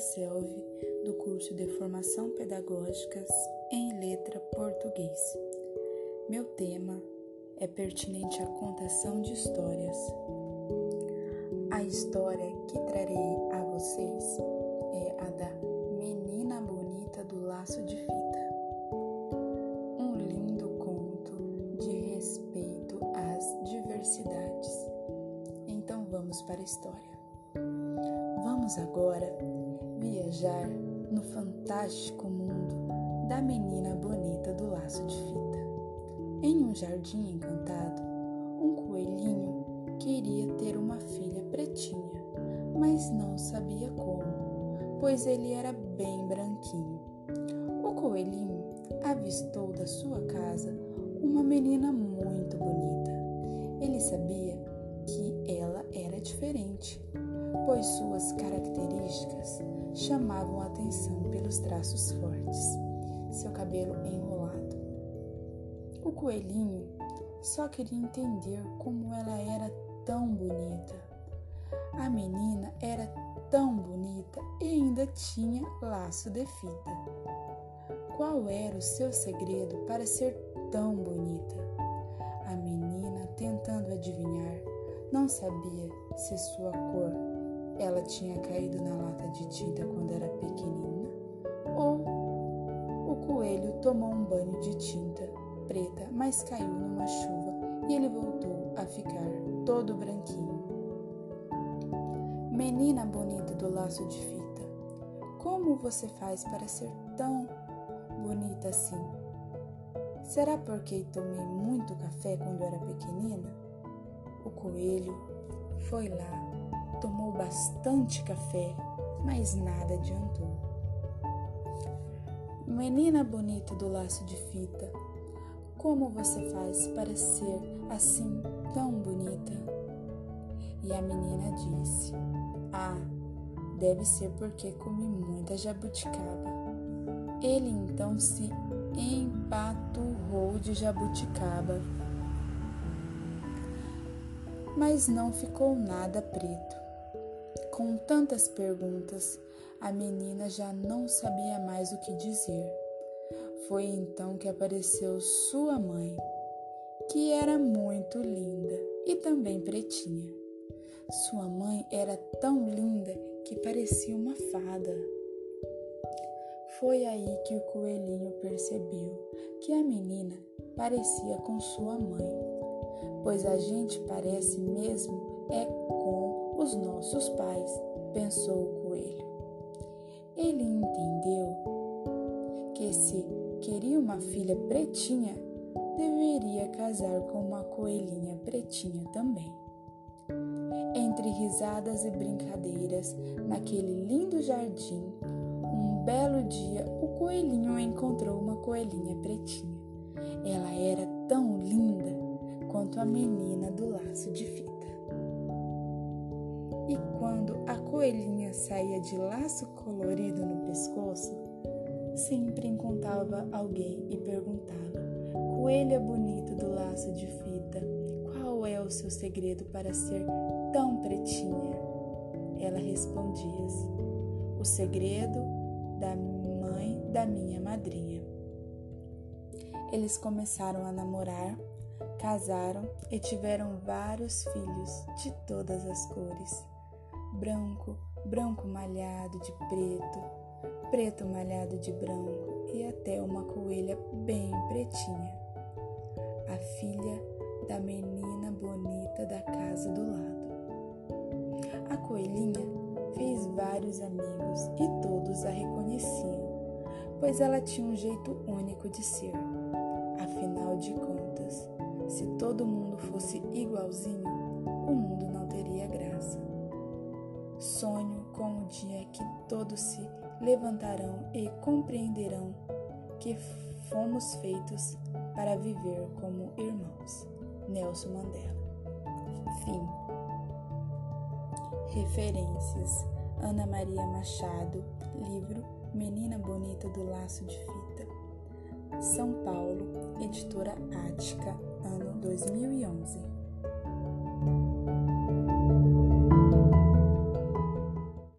Selvi, do curso de Formação Pedagógicas em Letra Português. Meu tema é pertinente à contação de histórias. A história que trarei a vocês é a da Menina Bonita do Laço de Fita. Um lindo conto de respeito às diversidades. Então vamos para a história. Vamos agora viajar no fantástico mundo da menina bonita do laço de fita. Em um jardim encantado, um coelhinho queria ter uma filha pretinha, mas não sabia como, pois ele era bem branquinho. O coelhinho avistou da sua casa uma menina muito bonita. Ele sabia que ela era pois suas características chamavam a atenção pelos traços fortes, seu cabelo enrolado. O coelhinho só queria entender como ela era tão bonita. A menina era tão bonita e ainda tinha laço de fita. Qual era o seu segredo para ser tão bonita? A menina, tentando adivinhar, não sabia se sua cor ela tinha caído na lata de tinta quando era pequenina, ou o coelho tomou um banho de tinta preta, mas caiu numa chuva e ele voltou a ficar todo branquinho. Menina bonita do laço de fita, como você faz para ser tão bonita assim? Será porque tomei muito café quando era pequenina? O coelho foi lá tomou bastante café, mas nada adiantou. Menina bonita do laço de fita, como você faz para ser assim tão bonita? E a menina disse: Ah, deve ser porque comi muita jabuticaba. Ele então se empaturrou de jabuticaba, mas não ficou nada preto. Com tantas perguntas, a menina já não sabia mais o que dizer. Foi então que apareceu sua mãe, que era muito linda e também pretinha. Sua mãe era tão linda que parecia uma fada. Foi aí que o coelhinho percebeu que a menina parecia com sua mãe, pois a gente parece mesmo é com os nossos pais, pensou o coelho. Ele entendeu que se queria uma filha pretinha, deveria casar com uma coelhinha pretinha também. Entre risadas e brincadeiras, naquele lindo jardim, um belo dia o coelhinho encontrou uma coelhinha pretinha. Ela era tão linda quanto a menina do laço de fita. Coelhinha saía de laço colorido no pescoço, sempre encontrava alguém e perguntava: Coelha bonita do laço de fita, qual é o seu segredo para ser tão pretinha? Ela respondia: O segredo da mãe da minha madrinha. Eles começaram a namorar, casaram e tiveram vários filhos de todas as cores branco, branco malhado de preto, preto malhado de branco e até uma coelha bem pretinha, a filha da menina bonita da casa do lado. A coelhinha fez vários amigos e todos a reconheciam, pois ela tinha um jeito único de ser. Afinal de contas, se todo mundo fosse igualzinho, o mundo não teria graça. Sonho com o dia que todos se levantarão e compreenderão que fomos feitos para viver como irmãos. Nelson Mandela. Fim. Referências: Ana Maria Machado, livro Menina Bonita do Laço de Fita. São Paulo, editora Ática, ano 2011.